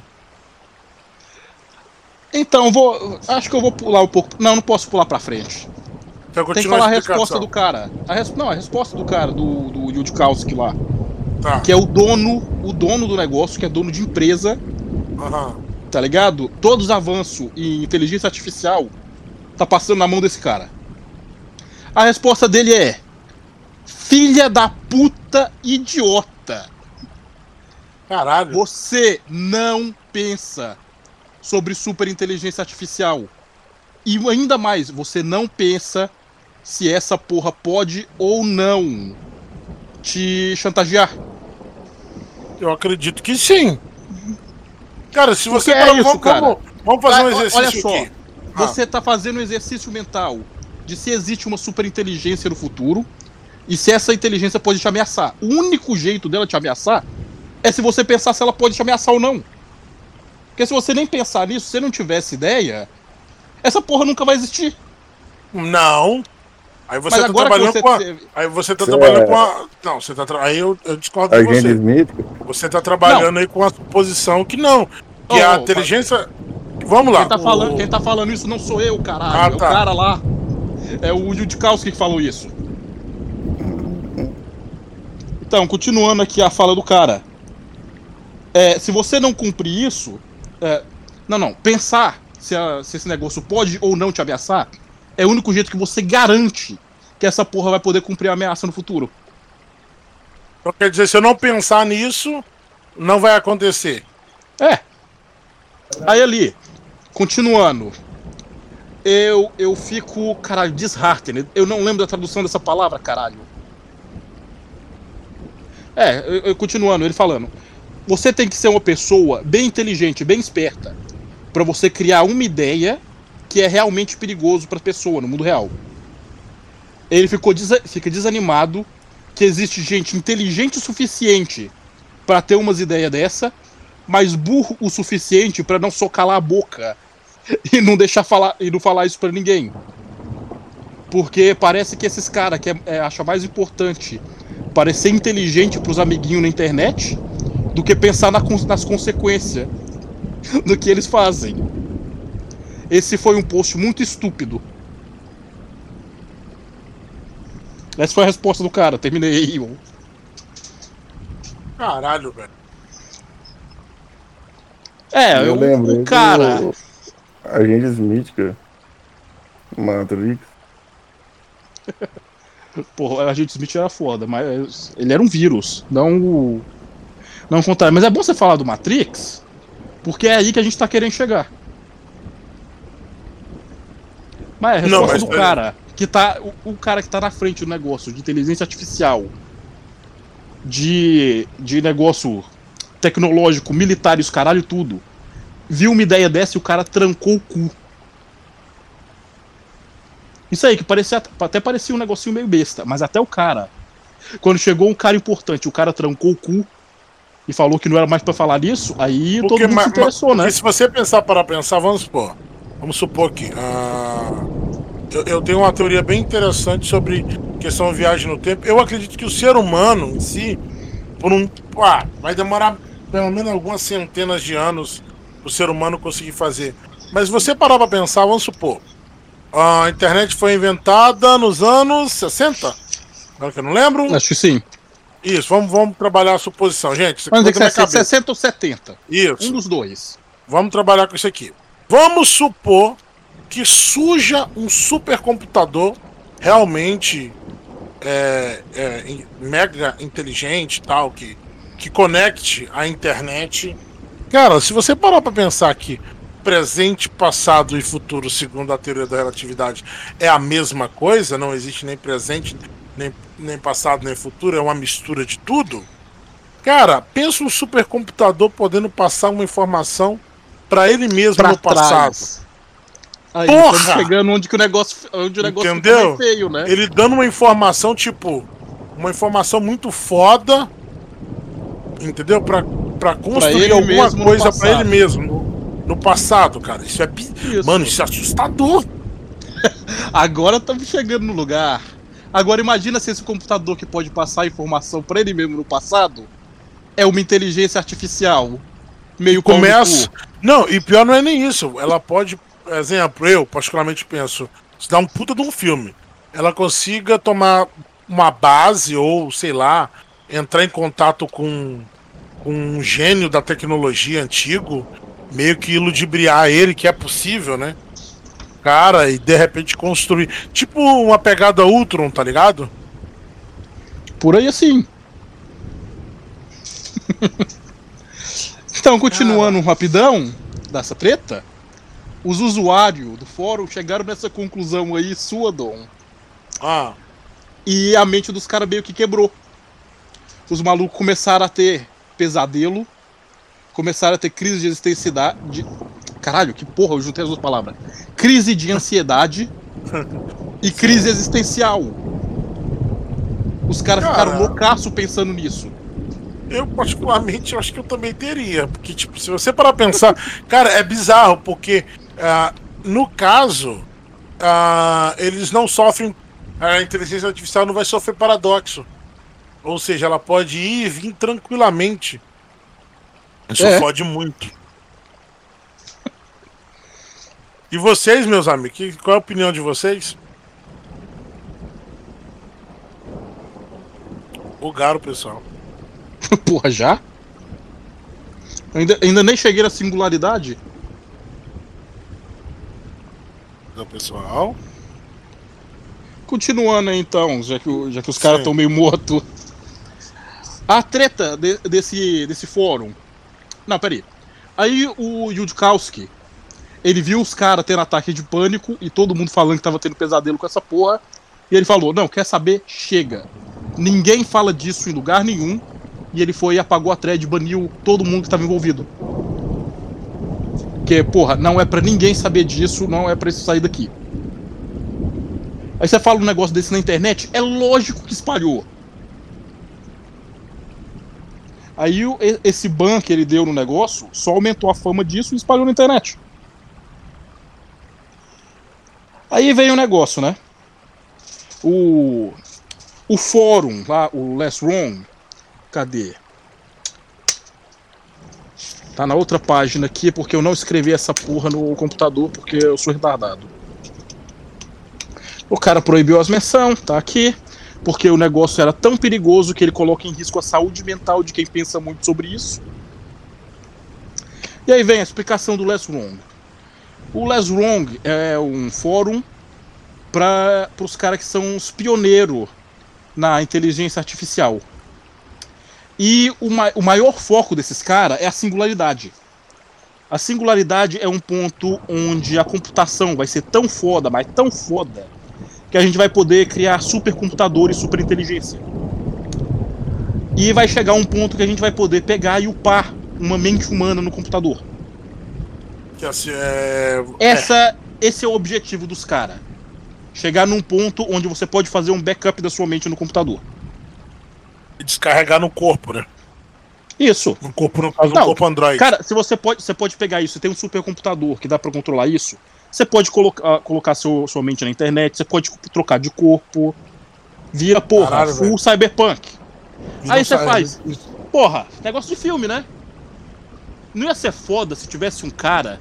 Então, vou. Acho que eu vou pular um pouco. Não, não posso pular pra frente. Então Tem que falar a explicação. resposta do cara. A res- Não, a resposta do cara, do, do Yudkowski lá. Tá. Que é o dono, o dono do negócio, que é dono de empresa, Aham. tá ligado? Todos os avanços em inteligência artificial tá passando na mão desse cara. A resposta dele é: Filha da puta idiota. Caralho. Você não pensa sobre superinteligência artificial. E ainda mais, você não pensa se essa porra pode ou não te chantagear. Eu acredito que sim. Cara, se você. Porque é isso, vamos, cara. Vamos, fazer um exercício olha só. aqui. Ah. Você tá fazendo um exercício mental de se existe uma superinteligência no futuro e se essa inteligência pode te ameaçar. O único jeito dela te ameaçar é se você pensar se ela pode te ameaçar ou não. Porque se você nem pensar nisso, se você não tivesse ideia, essa porra nunca vai existir. Não. Aí você Mas tá trabalhando você com a. teve- Aí você tá Você trabalhando é- com a. Não, você tá. Tra... Aí eu, eu discordo Agente você. Você tá trabalhando aí com a suposição que não. Que Oh, a inteligência. Vamos lá. Quem tá, falando, quem tá falando isso não sou eu, caralho. Ah, É tá. o cara lá. É o Yudkowski que falou isso. Então, continuando aqui a fala do cara. É, se você não cumprir isso. é, não, não. Pensar se, a- se esse negócio pode ou não te ameaçar é o único jeito que você garante que essa porra vai poder cumprir a ameaça no futuro. Então quer dizer, se eu não pensar nisso, não vai acontecer. É. Aí ali, continuando. Eu, eu fico, caralho, disheartened. Eu não lembro da tradução dessa palavra, caralho. É, eu, eu- continuando, ele falando. Você tem que ser uma pessoa bem inteligente, bem esperta, pra você criar uma ideia que é realmente perigoso pra pessoa no mundo real. Ele ficou desa- fica desanimado que existe gente inteligente o suficiente pra ter umas ideias dessa, mas burro o suficiente pra não só calar a boca e não deixar falar e não falar isso pra ninguém. Porque parece que esses caras que é, é, acham mais importante parecer inteligente pros amiguinhos na internet do que pensar na nas consequências do que eles fazem. Esse foi um post muito estúpido. Essa foi a resposta do cara. Terminei. Caralho, velho. É, eu lembro. o cara. do Agente Smith, cara. Matrix. Porra, a gente Smith era foda, mas ele era um vírus, não o. Não o contrário. Mas é bom você falar do Matrix, porque é aí que a gente tá querendo chegar. Mas é a Não, resposta mas do pera- cara que tá. O, o cara que tá na frente do negócio de inteligência artificial, de, de negócio tecnológico, militar e os caralho tudo, viu uma ideia dessa e o cara trancou o cu. Isso aí, que parecia, até parecia um negocinho meio besta, mas até o cara. Quando chegou um cara importante, o cara trancou o cu e falou que não era mais pra falar nisso, aí todo Porque, mundo ma- se interessou, né? porque se você pensar para pensar, vamos supor. Vamos supor que. ah, eu, eu tenho uma teoria bem interessante sobre questão de viagem no tempo. Eu acredito que o ser humano em si, por um. Ah, vai demorar pelo menos algumas centenas de anos o ser humano conseguir fazer. Mas se você parar para pensar, vamos supor. A internet foi inventada nos anos 60? Agora que eu não lembro. Acho que sim. Isso, vamos, vamos trabalhar a suposição, gente. Vamos dizer que da minha é cabeça. 60 ou 70. Isso. Um dos dois. Vamos trabalhar com isso aqui. Vamos supor que suja um supercomputador realmente é, é, mega inteligente tal, que, que conecte a internet. Cara, se você parar para pensar que presente, passado e futuro, segundo a teoria da relatividade, é a mesma coisa, não existe nem presente, nem, nem passado, nem futuro, é uma mistura de tudo. Cara, pensa um supercomputador podendo passar uma informação para ele mesmo Pra no passado. trás. Aí, Porra! chegando onde que o negócio, onde o negócio Entendeu? feio, né? Ele dando uma informação, tipo, uma informação muito foda Entendeu? Pra, pra construir ele alguma coisa pra passado. ele mesmo. No, no passado, cara. Isso é. Isso. Mano, isso é assustador. Agora estamos chegando no lugar. Agora imagina se esse computador que pode passar informação pra ele mesmo no passado é uma inteligência artificial. Meio Começa. Não, e pior não é nem isso. Ela pode, exemplo, eu particularmente penso, se dá um puta de um filme, ela consiga tomar uma base ou, sei lá, entrar em contato com, com um gênio da tecnologia antigo, meio que ludibriar ele, que é possível, né? Cara, e de repente construir. Tipo uma pegada Ultron, tá ligado? Por aí assim. então, continuando rapidão dessa treta, os usuários do fórum chegaram nessa conclusão aí, sua, Dom. Ah, E a mente dos caras meio que quebrou. Os malucos começaram a ter pesadelo, começaram a ter crise de existencialidade. De... Caralho, que porra, eu juntei as duas palavras. Crise de ansiedade e crise existencial. Os caras ficaram Cara. loucaço pensando nisso. Eu, particularmente, eu acho que eu também teria. Porque, tipo, se você parar pra pensar. cara, é bizarro, porque ah, no caso, ah, eles não sofrem. A inteligência artificial não vai sofrer paradoxo. Ou seja, ela pode ir e vir tranquilamente. Isso É. fode muito. E vocês, meus amigos, qual é a opinião de vocês? Bugaram, pessoal. Porra, já? Ainda, ainda nem cheguei na singularidade. O pessoal. Continuando aí, então, já que, já que os caras estão meio mortos. A treta de- desse, desse fórum. Não, peraí. Aí o Yudkowski, ele viu os caras tendo ataque de pânico e todo mundo falando que tava tendo pesadelo com essa porra. E ele falou: Não, quer saber? Chega. Ninguém fala disso em lugar nenhum. E ele foi e apagou a thread baniu todo mundo que tava envolvido. Porque, porra, não é pra ninguém saber disso, não é pra isso sair daqui. Aí você fala um negócio desse na internet, é lógico que espalhou. Aí esse ban que ele deu no negócio só aumentou a fama disso e espalhou na internet. Aí vem o negócio, né? O, o fórum lá, o Less Wrong, cadê? Tá na outra página aqui porque eu não escrevi essa porra no computador porque eu sou retardado. O cara proibiu as menção, tá aqui, porque o negócio era tão perigoso que ele coloca em risco a saúde mental de quem pensa muito sobre isso. E aí vem a explicação do Less Wrong. O Less Wrong é um fórum para os caras que são os pioneiros na inteligência artificial. E o, ma- o maior foco desses caras é a singularidade. A singularidade é um ponto onde a computação vai ser tão foda, mas tão foda, que a gente vai poder criar supercomputadores, superinteligência. E vai chegar um ponto que a gente vai poder pegar e upar uma mente humana no computador. Que assim, é... Essa, Esse é o objetivo dos caras. Chegar num ponto onde você pode fazer um backup da sua mente no computador. É, descarregar no corpo, né? Isso. No corpo, no caso, Não, no corpo Android. Cara, se você pode, você pode pegar isso, tem um supercomputador que dá pra controlar isso. Você pode colocar, colocar seu, sua mente na internet, você pode trocar de corpo. Vira, porra, Caralho, full velho. cyberpunk. E não aí você faz. Porra, negócio de filme, né? Não ia ser foda se tivesse um cara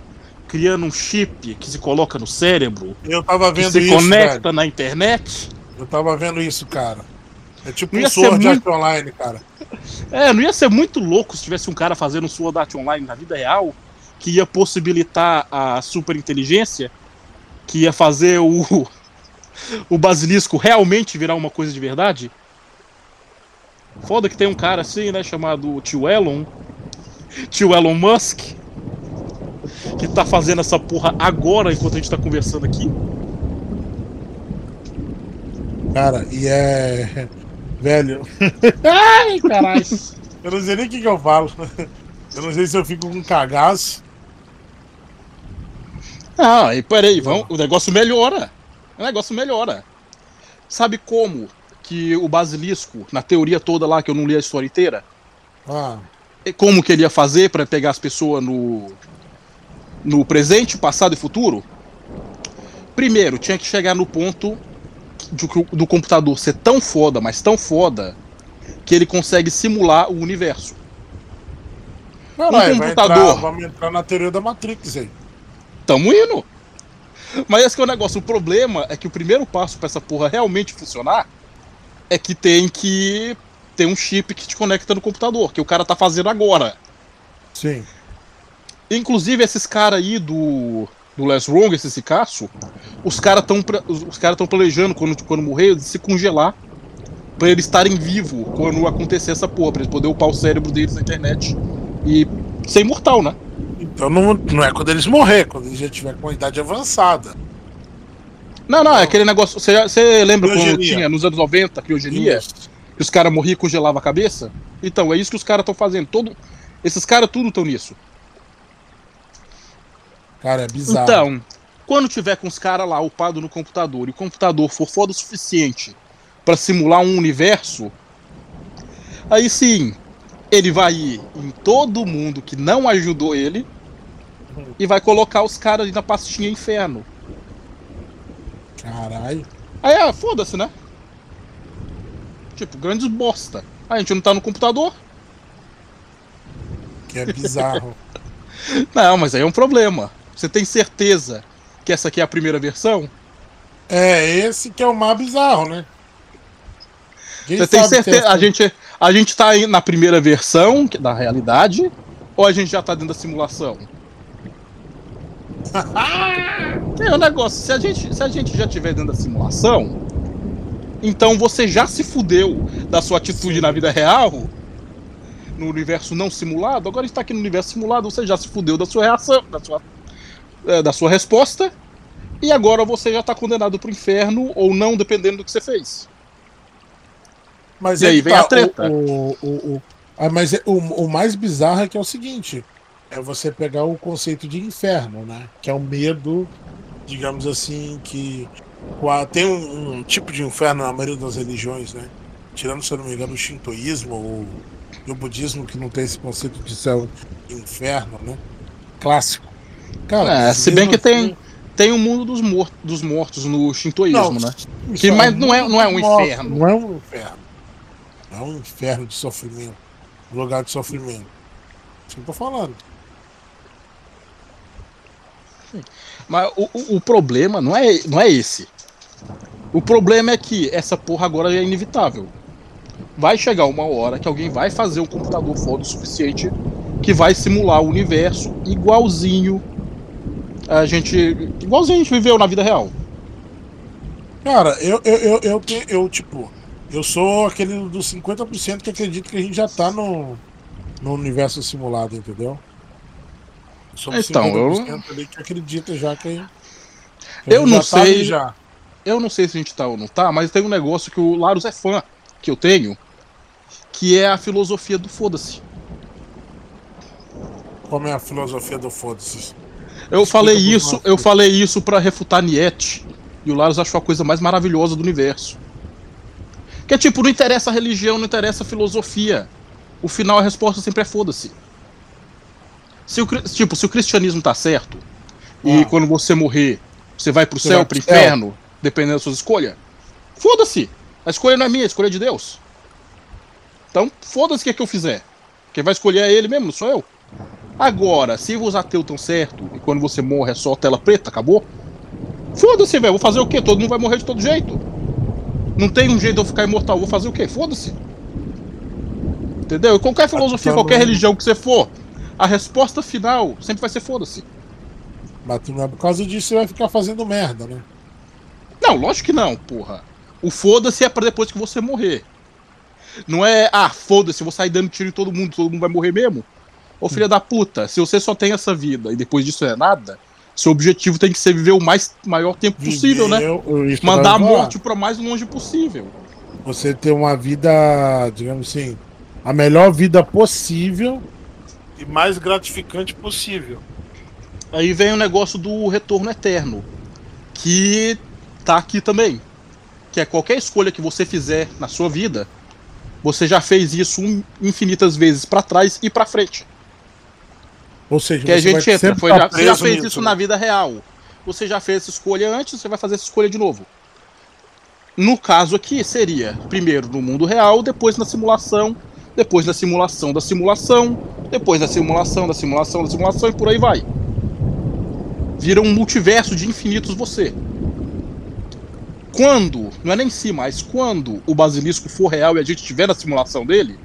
criando um chip que se coloca no cérebro, Eu tava que vendo se isso, conecta velho. na internet? Eu tava vendo isso, cara. É tipo Não um Sword muito- Art Online, cara. É, não ia ser muito louco se tivesse um cara fazendo um Sword Art Online na vida real que ia possibilitar a superinteligência, que ia fazer o, o basilisco realmente virar uma coisa de verdade? Foda que tem um cara assim, né, chamado Tio Elon, Tio Elon Musk, que tá fazendo essa porra agora enquanto a gente tá conversando aqui. Cara, e é. Velho. Ai, caralho. Eu não sei nem o que, que eu falo. Eu não sei se eu fico com cagaço. Ah, e peraí, vamos, o negócio melhora. O negócio melhora. Sabe como que o basilisco, na teoria toda lá, que eu não li a história inteira, Ah, como que ele ia fazer para pegar as pessoas no, no presente, passado e futuro? Primeiro, tinha que chegar no ponto de, do computador ser tão foda, mas tão foda, que ele consegue simular o universo. Não, Um vai, vai computador. entrar- vamos entrar na teoria da Matrix aí. Tamo indo. Mas esse que é o negócio. O problema é que o primeiro passo pra essa porra realmente funcionar é que tem que ter um chip que te conecta no computador, que o cara tá fazendo agora. Sim. Inclusive, esses caras aí do, do Less Wrong, esse Cicaço, os caras estão os, cara planejando, quando, quando morrer, de se congelar pra eles estarem vivos quando acontecer essa porra, pra eles poderem upar o cérebro deles na internet e ser imortal, né? Então não, não é quando eles morrer, quando eles já tiver com uma idade avançada. Não, não, é aquele negócio. Você, lembra quando tinha nos anos 90 criogenia? Isso. Que os caras morriam e congelavam a cabeça? Então, é isso que os caras estão fazendo. Todo, esses caras tudo estão nisso. Cara, é bizarro. Então, quando tiver com os caras lá upado no computador e o computador for foda o suficiente pra simular um universo, aí sim, ele vai ir em todo mundo que não ajudou ele e vai colocar os caras ali na pastinha inferno. Caralho. Aí, ah, foda-se, né? Tipo, grandes bosta. A gente não tá no computador? Que é bizarro. Não, mas aí é um problema. Você tem certeza que essa aqui é a primeira versão? é, esse que é o mais bizarro, né? Quem Você tem se certeza? é- A gente, a gente tá aí na primeira versão que- da realidade? Ou a gente já tá dentro da simulação? É o negócio, se a, gente, se a gente já tiver dentro da simulação, então você já se fudeu da sua atitude Sim. na vida real, no universo não simulado, agora está aqui no universo simulado, você já se fudeu da sua reação, da sua, é, da sua resposta, e agora você já tá condenado pro inferno ou não, dependendo do que você fez. Mas E aí que vem a treta. O, o, o- ah, mas é- o, o mais bizarro é que é o seguinte: é você pegar o conceito de inferno, né? Que é o medo, digamos assim, que tem um, um tipo de inferno na maioria das religiões, né? Tirando, se eu não me engano, o shintoísmo ou o budismo que não tem esse conceito de céu inferno, né? Clássico. Cara, É, se bem que tem- assim- Tem o mundo dos, mor dos mortos no shintoísmo, né? isso Que- é mas não é- muito não é um inferno. Não é um inferno. Não é um inferno de sofrimento. Um lugar de sofrimento. Isso que eu tô falando. Mas o, o- o problema não é, não é esse. O problema é que essa porra agora é inevitável. Vai chegar uma hora que alguém vai fazer um computador foda o suficiente que vai simular o universo igualzinho a gente. igualzinho a gente viveu na vida real. Cara, eu, eu, eu, eu, eu, tipo, eu sou aquele dos 50% que acredito que a gente já tá no, no universo simulado, entendeu? Somos Então, eu- 50% ali que acredita já que. que a Eu gente não tá sei. Já. Eu não sei se a gente tá ou não tá, mas tem um negócio que o Larus é fã, que eu tenho, que é a filosofia do foda-se. Como é a filosofia do foda-se? Eu falei isso, eu falei isso para refutar Nietzsche. E o Larus achou a coisa mais maravilhosa do universo. Que é tipo, não interessa a religião, não interessa a filosofia. O final a resposta sempre é foda-se. Se o, tipo, se o cristianismo tá certo, e Ah. quando você morrer, você vai pro Você céu, vai pro pro céu. inferno, dependendo das suas escolhas, foda-se. A escolha não é minha, a escolha é de Deus. Então, foda-se o que, é que eu fizer. Quem vai escolher é ele mesmo, não sou eu. Agora, se os ateus estão certo e quando você morre é só tela preta, acabou? Foda-se, velho. Vou fazer o quê? Todo mundo vai morrer de todo jeito. Não tem um jeito de eu ficar imortal. Vou fazer o quê? Foda-se. Entendeu? E qualquer filosofia, também- qualquer religião que você for, a resposta final sempre vai ser foda-se. Mas tu não é por causa disso você vai ficar fazendo merda, né? Não, lógico que não, porra. O foda-se é pra depois que você morrer. Não é, ah, foda-se, vou sair dando tiro em todo mundo, todo mundo vai morrer mesmo. Ô filha da puta, se você só tem essa vida e depois disso é nada, seu objetivo tem que ser viver o mais maior tempo possível, né? Mandar a morte pra mais longe possível. Você ter uma vida, digamos assim, a melhor vida possível e mais gratificante possível. Aí vem o negócio do retorno eterno, que tá aqui também. Que é qualquer escolha que você fizer na sua vida, Você já fez isso infinitas vezes pra trás e pra frente. Ou seja, Que a gente entra. Foi tá já, você já fez nisso, isso né? na vida real. Você já fez essa escolha antes, você vai fazer essa escolha de novo. No caso aqui, seria primeiro no mundo real, depois na simulação, depois na simulação da simulação, depois da simulação da simulação da simulação e por aí vai. Vira um multiverso de infinitos você. Quando, não é nem se, mas quando o basilisco for real e a gente estiver na simulação dele,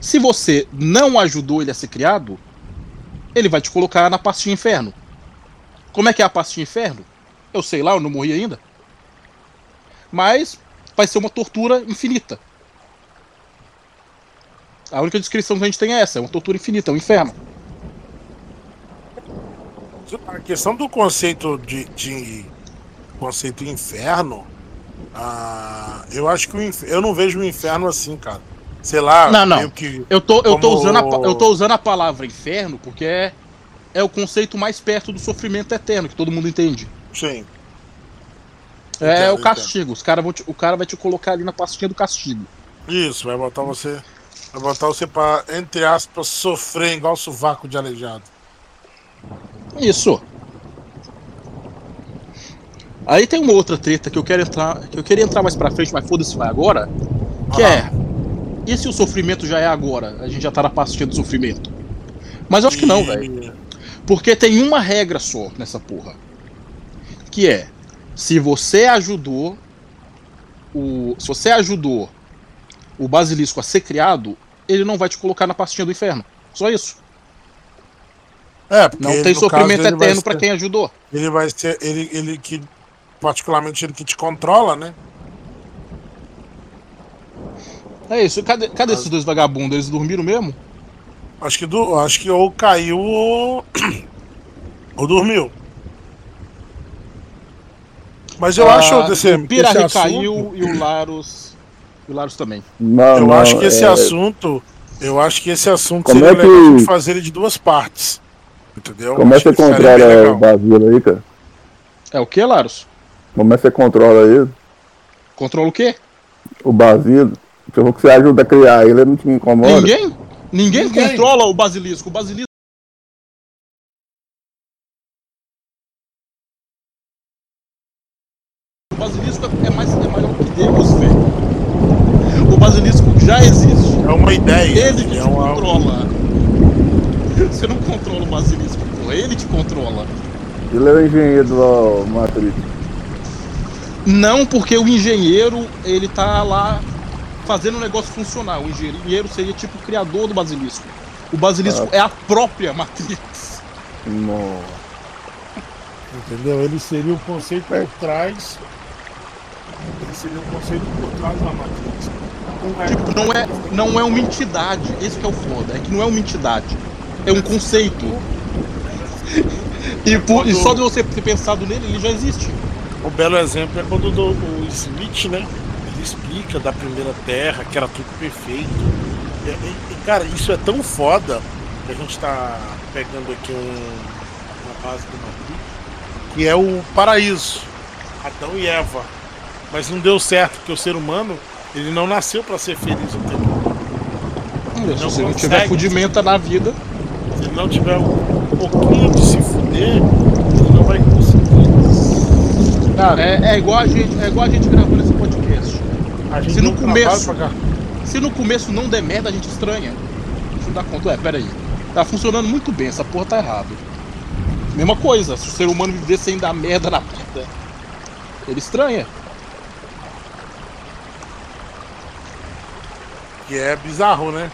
se você não ajudou ele a ser criado, ele vai te colocar na pastinha inferno. Como é que é a pastinha inferno? Eu sei lá, eu não morri ainda. Mas vai ser uma tortura infinita. A única descrição que a gente tem é essa, é uma tortura infinita, é um inferno. A questão do conceito de, de conceito inferno, ah, eu acho que o eu não vejo o inferno assim, cara. Sei lá, Não, não. que Eu tô, eu tô, Como- usando, a, eu tô usando a palavra inferno porque é, é o conceito mais perto do sofrimento eterno, que todo mundo entende. sim. É Entendo, o castigo. Os cara vão te- o cara vai te colocar ali na pastinha do castigo. Isso, vai botar você, vai botar você para entre aspas sofrer igual sovaco de aleijado. Isso. Aí tem uma outra treta que eu quero entrar, que eu queria entrar mais pra frente, mas foda-se vai agora, que é e se o sofrimento já é agora? A gente já tá na pastinha do sofrimento. Mas eu acho que não, velho. Porque tem uma regra só nessa porra. Que é, se você ajudou o se você ajudou o basilisco a ser criado, ele não vai te colocar na pastinha do inferno. Só isso. É, porque Não tem sofrimento caso, eterno pra ser- quem ajudou. Ele vai ser ele ele que particularmente ele que te controla, né? É isso. Cadê, cadê esses dois vagabundos? Eles dormiram mesmo? Acho que do, acho que ou caiu ou, ou dormiu. Mas eu Ah, acho desse, o Pirarri esse assunto, caiu e o Laros. E o Laros também. Não, eu não, acho que esse é, assunto, eu acho que esse assunto Como seria é que- legal a gente fazer ele de duas partes. Entendeu? Como é que você controla o Basílio aí, cara? É o que, Laros? Como é que você controla ele? Controla o quê? O Basílio? Se eu for que você ajuda a criar ele, ele não te incomoda? Ninguém? Ninguém, Ninguém. controla o basilisco. O basilisco. O basilisco é mais é maior que Deus, velho. O basilisco já existe. É uma ideia. Ele que é te uma- controla. Você não controla o basilisco, porra. Ele te controla. Ele é o engenheiro do Matrix. Não porque o engenheiro, ele tá lá fazendo o negócio funcionar. O engenheiro seria tipo o criador do basilisco. O basilisco é a própria Matrix. Nossa. Entendeu? Ele seria o conceito por trás. Ele seria o conceito por trás da Matrix. Não é- Tipo, não é, não é uma entidade. Esse que é o foda. É que não é uma entidade. É um conceito. E, por- e só de você ter pensado nele, ele já existe. O belo exemplo é quando do- o Smith, né? Ele explica da primeira terra, que era tudo perfeito. E, e- cara, isso é tão foda que a gente tá pegando aqui um, uma base do Matrix, que é o paraíso. Adão e Eva. Mas não deu certo, porque o ser humano, ele não nasceu para ser feliz o tempo todo. Se Não você não consegue. tiver fudimenta na vida, Se ele não tiver um pouquinho de se fuder, ele não vai conseguir. Cara, é, é igual a gente, é igual a gente gravando esse podcast. a gente se no não começo-. Se no começo não der merda, a gente estranha. Deixa eu dar conta. Ué, pera aí. Tá funcionando muito bem, essa porra tá errado. Mesma coisa, se o ser humano viver sem dar merda na vida, ele estranha. Que é bizarro, né?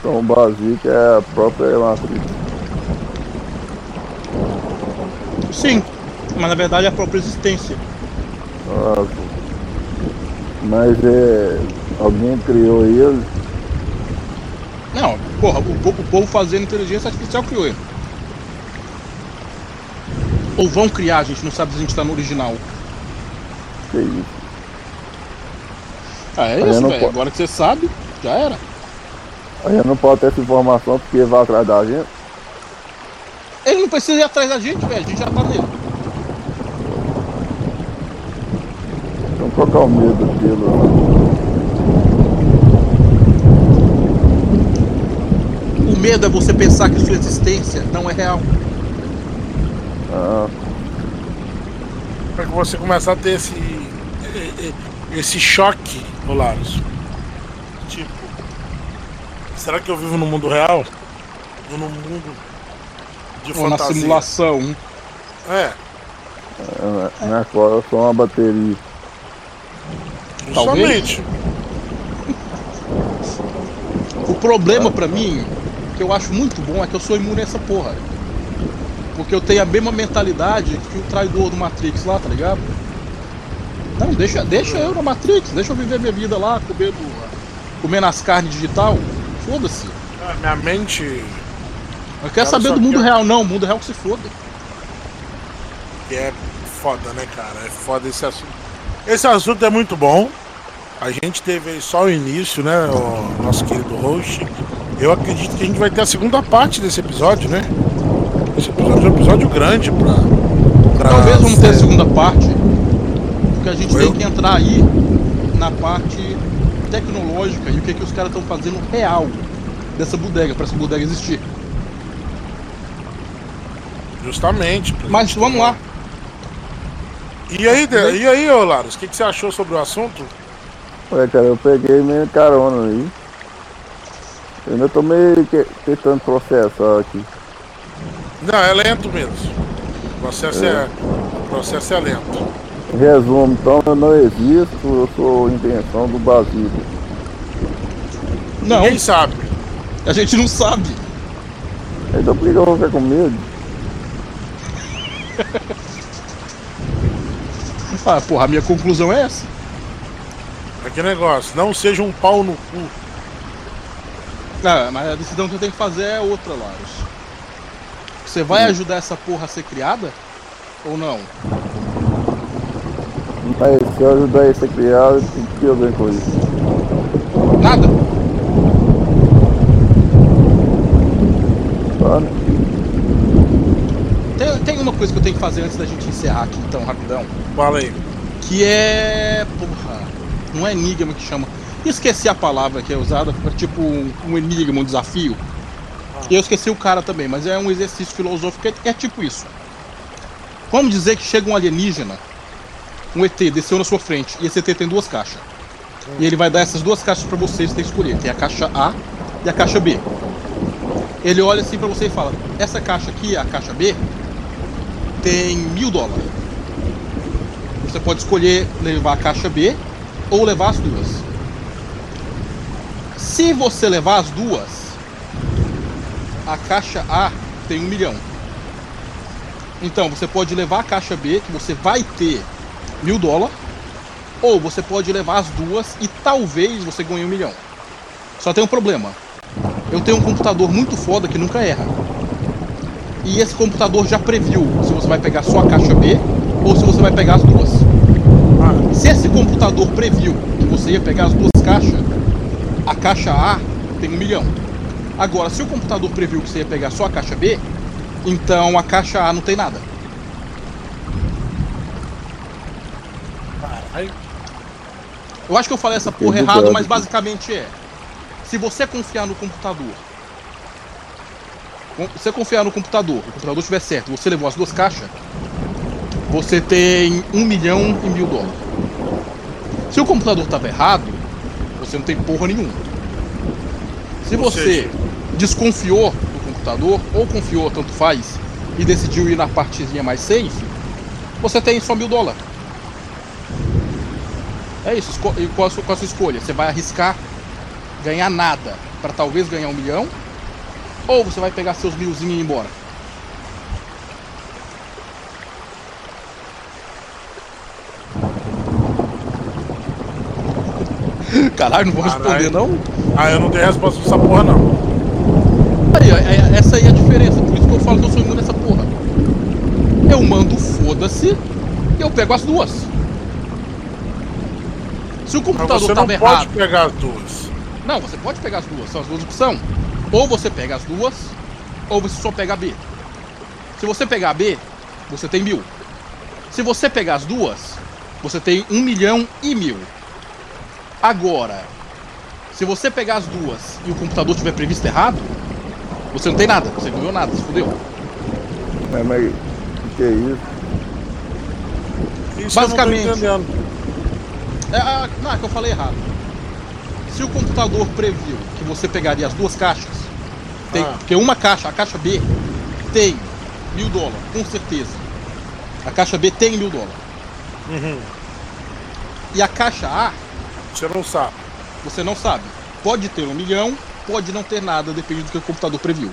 Então o Basílio que é a própria Matrix. Sim, mas na verdade é a própria existência. Nossa. Mas é. Alguém criou ele. Não, porra, o, o povo fazendo inteligência artificial criou ele. Ou vão criar, a gente não sabe se a gente tá no original. Que isso? Ah, é Aí eu isso, velho. posso. Agora que você sabe, já era. A gente não pode ter essa informação porque vai atrás da gente. Ele não precisa ir atrás da gente, velho. A gente já tá nele. trocar o medo pelo. O medo é você pensar que sua existência não é real. Ah. Para que você começar a ter esse. esse choque, Olaros. Tipo, será que eu vivo no mundo real? Ou no mundo de Ou fantasia? Na simulação. É. é na, na qual eu sou uma bateria justamente. O problema pra mim, que eu acho muito bom, é que eu sou imune a essa porra. Porque eu tenho a mesma mentalidade que o traidor do Matrix lá, tá ligado? Não, deixa, deixa eu na Matrix, deixa eu viver minha vida lá, comendo, comendo as carnes digital. Foda-se. Ah, Minha mente. Eu quero Cara, saber do mundo que real, não. O mundo real que se foda. que é foda, né, cara? É foda esse assunto. Esse assunto é muito bom. A gente teve só o início, né? O nosso querido host. Eu acredito que a gente vai ter a segunda parte desse episódio, né? Esse episódio é um episódio grande pra. pra Talvez vamos ter a segunda parte, porque a gente Eu- tem que entrar aí na parte tecnológica e o que, que os caras estão fazendo real dessa bodega, pra essa bodega existir. Justamente. Mas vamos lá. E aí, e aí, ô Laros, o que, que você achou sobre o assunto? Ué, cara, eu peguei meio carona aí. Eu ainda tô meio que, tentando processar aqui. Não, é lento mesmo. O processo é, o processo é lento. Resumo, então eu não existo, eu sou invenção do Basílio. Não, Ninguém sabe. a gente não sabe. Então por que eu vou ficar com medo? Ah, porra, a minha conclusão é essa. Aquele negócio, não seja um pau no cu. Ah, mas a decisão que eu tenho que fazer é outra, Laros. Você vai ajudar essa porra a ser criada? Ou não? Mas se eu ajudar ele a ser criado, o que eu ganho com isso? Nada? Tem uma coisa que eu tenho que fazer antes da gente encerrar aqui, então, rapidão. Fala aí. Que é. Porra. Não é enigma que chama. Esqueci a palavra que é usada para tipo um, um enigma, um desafio. E eu esqueci o cara também, mas é um exercício filosófico que é, é tipo isso. Vamos dizer que chega um alienígena, um ET, desceu na sua frente, e esse ET tem duas caixas. E ele vai dar essas duas caixas para você, você tem que escolher. Tem a caixa A e a caixa B. Ele olha assim para você e fala: Essa caixa aqui, a caixa B, tem mil dólares. Você pode escolher levar a caixa B ou levar as duas. Se você levar as duas, a caixa A tem um milhão. Então você pode levar a caixa B, que você vai ter mil dólares, ou você pode levar as duas e talvez você ganhe um milhão. Só tem um problema. Eu tenho um computador muito foda que nunca erra. E esse computador já previu se você vai pegar só a caixa B ou se você vai pegar as duas. Ah, Se esse computador previu que você ia pegar as duas caixas, a caixa A tem um milhão. Agora, se o computador previu que você ia pegar só a caixa B, então a caixa A não tem nada. caralho. Eu acho que eu falei essa porra cara. mas basicamente é. Se você confiar no computador, com- se você confiar no computador, o computador estiver certo, você levou as duas caixas, você tem um milhão e mil dólares. Se o computador estava errado, você não tem porra nenhuma. Se você seja- desconfiou do computador, ou confiou, tanto faz, e decidiu ir na partezinha mais safe, você tem só mil dólares. É isso, e qual a, sua, qual a sua escolha? Você vai arriscar ganhar nada para talvez ganhar um milhão? Ou você vai pegar seus milzinhos e ir embora? Caralho, não vou responder Caralho. não? Ah, eu não tenho resposta pra essa porra, não. Aí, aí, essa aí é a diferença, por isso que eu falo que eu sou imune nessa porra. Eu mando foda-se e eu pego as duas. Se o Mas computador você não tava pode errado. pegar as duas. Não, você pode pegar as duas, são as duas opções. Ou você pega as duas, ou você só pega a B. Se você pegar a B, você tem mil. Se você pegar as duas, você tem um milhão e mil. Agora, se você pegar as duas e o computador tiver previsto errado, Você não tem nada, você não ganhou nada, se fudeu. É, mas o que é isso? Isso Basicamente. Eu não tô entendendo. É, ah, não, é que eu falei errado. Se o computador previu que você pegaria as duas caixas, tem, Ah. porque uma caixa, a caixa B, tem mil dólares, com certeza. A caixa B tem mil dólares. Uhum. E a caixa A, Você não sabe. você não sabe. Pode ter um milhão, pode não ter nada, depende do que o computador previu.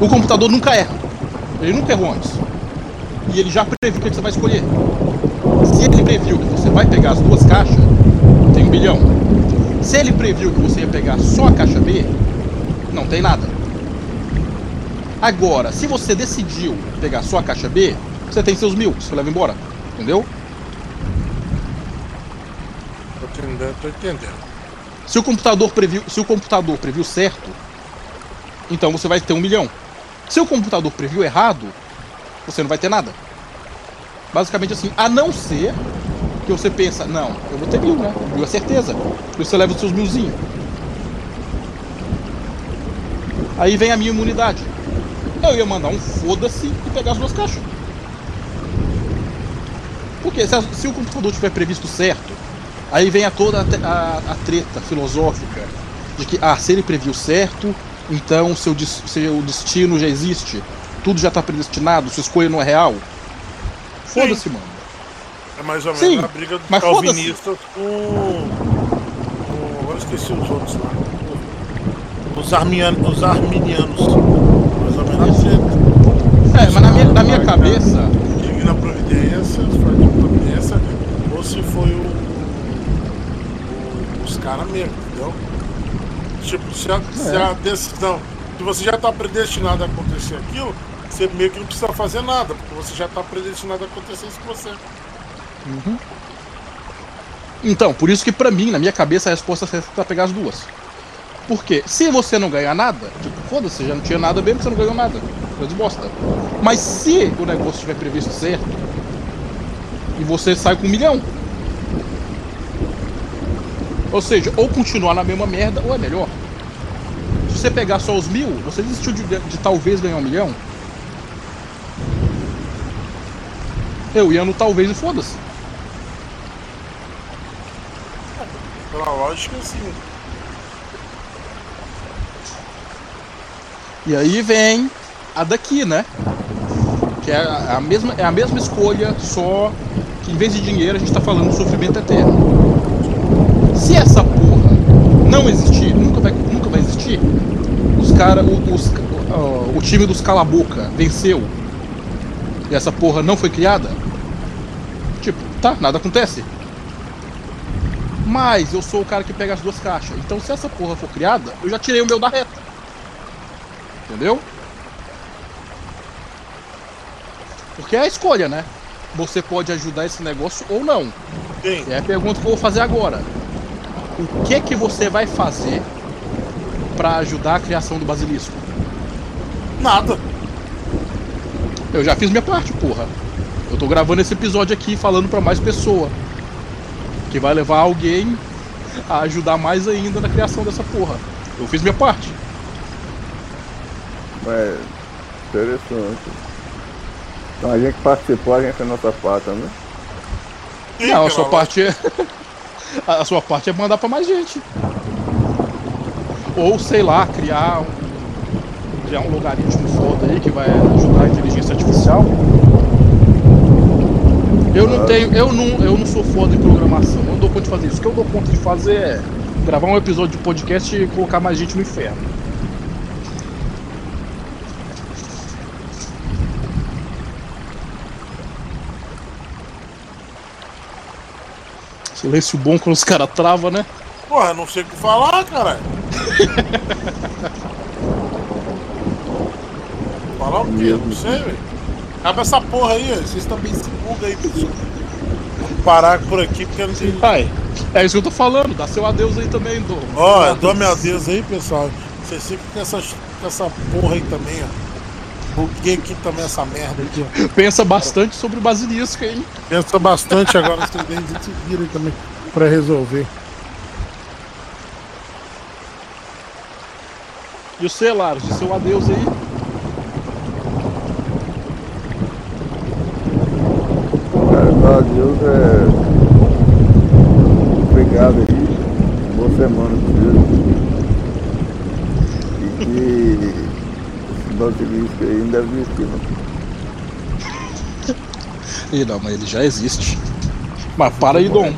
O computador nunca erra. Ele nunca errou antes. E ele já previu o que você vai escolher. Se ele previu que você vai pegar as duas caixas, tem um bilhão. Se ele previu que você ia pegar só a caixa B, não tem nada. Agora, se você decidiu pegar só a caixa B, você tem seus mil, você leva embora. Entendeu? Tô entendendo, tô entendendo. Se o computador previu, se o computador previu certo, então você vai ter um milhão. Se o computador previu errado, você não vai ter nada. Basicamente assim, a não ser que você pensa, não, eu vou ter mil, né? Mil é certeza. Você leva os seus milzinhos. Aí vem a minha imunidade. Eu ia mandar um foda-se e pegar as duas caixas. Porque se, a- se o computador tiver previsto certo, Aí vem a toda a, a- a treta filosófica de que, ah, se ele previu certo, então seu, seu destino já existe, tudo já está predestinado, sua escolha não é real. Foda-se, mano. É mais ou menos Sim, a briga dos calvinistas com, com. Agora esqueci os outros lá. Os, armian, os arminianos. Mais ou menos a treta. É, mas na minha, na minha cabeça, Divina Providência, foi a Providência, ou se foi o, o- os caras mesmo, entendeu? Tipo, se a, se a decisão, se você já está predestinado a acontecer aquilo, você meio que não precisa fazer nada, porque você já está predestinado a acontecer isso com você. Então, por isso que pra mim, na minha cabeça, a resposta é pra pegar as duas. Porque se você não ganhar nada, tipo, foda-se, já não tinha nada mesmo, você não ganhou nada. Coisa de bosta. Mas se o negócio estiver previsto certo, e você sai com um milhão. Ou seja, ou continuar na mesma merda, ou é melhor. Se você pegar só os mil, você desistiu de, de talvez ganhar um milhão? Eu ia no talvez e foda-se. Pela lógica, assim. E aí vem a daqui, né? Que é a, mesma, é a mesma escolha, só que em vez de dinheiro a gente tá falando sofrimento eterno. Se essa porra não existir, nunca vai, nunca vai existir, os cara, o time dos cala-boca venceu e essa porra não foi criada, tipo, tá, nada acontece. Mas eu sou o cara que pega as duas caixas. Então se essa porra for criada, eu já tirei o meu da reta. Entendeu? Porque é a escolha, né? Você pode ajudar esse negócio ou não. Sim. É a pergunta que eu vou fazer agora. O que que você vai fazer pra ajudar a criação do basilisco? Nada. Eu já fiz minha parte, porra. Eu tô gravando esse episódio aqui falando pra mais pessoa. Que vai levar alguém a ajudar mais ainda na criação dessa porra. Eu fiz minha parte. É interessante. Então a gente participou, a gente fez nossa parte, né? Não, a sua parte é. A sua parte é mandar pra mais gente. Ou, sei lá, criar um. Criar um logaritmo foda aí que vai ajudar a inteligência artificial. Eu não tenho. Eu não, eu não sou foda em programação. Eu não dou conta de fazer isso. O que eu dou conta de fazer é gravar um episódio de podcast e colocar mais gente no inferno. Silêncio bom quando os caras travam, né? Porra, não sei o que falar, caralho. falar o quê? Não sei, velho. Acaba essa porra aí, vocês também se bugam aí, pessoal. Vamos parar por aqui porque não tem. Ai, é isso que eu tô falando. Dá seu adeus aí também, Dom. Ó, eu dou meu adeus aí, pessoal. Vocês ficam com essa, com essa porra aí também, ó. Buguei aqui também essa merda aqui, ó. Pensa bastante sobre o basilisco, hein? Pensa bastante agora, vocês devem se viram aí também pra resolver. E o Celar, de seu adeus aí. Adeus é. Obrigado aí. Boa semana pra vocês. E que esse basilisco aí não deve existir, não. Ih, não, mas ele já existe. Mas para aí, Dom.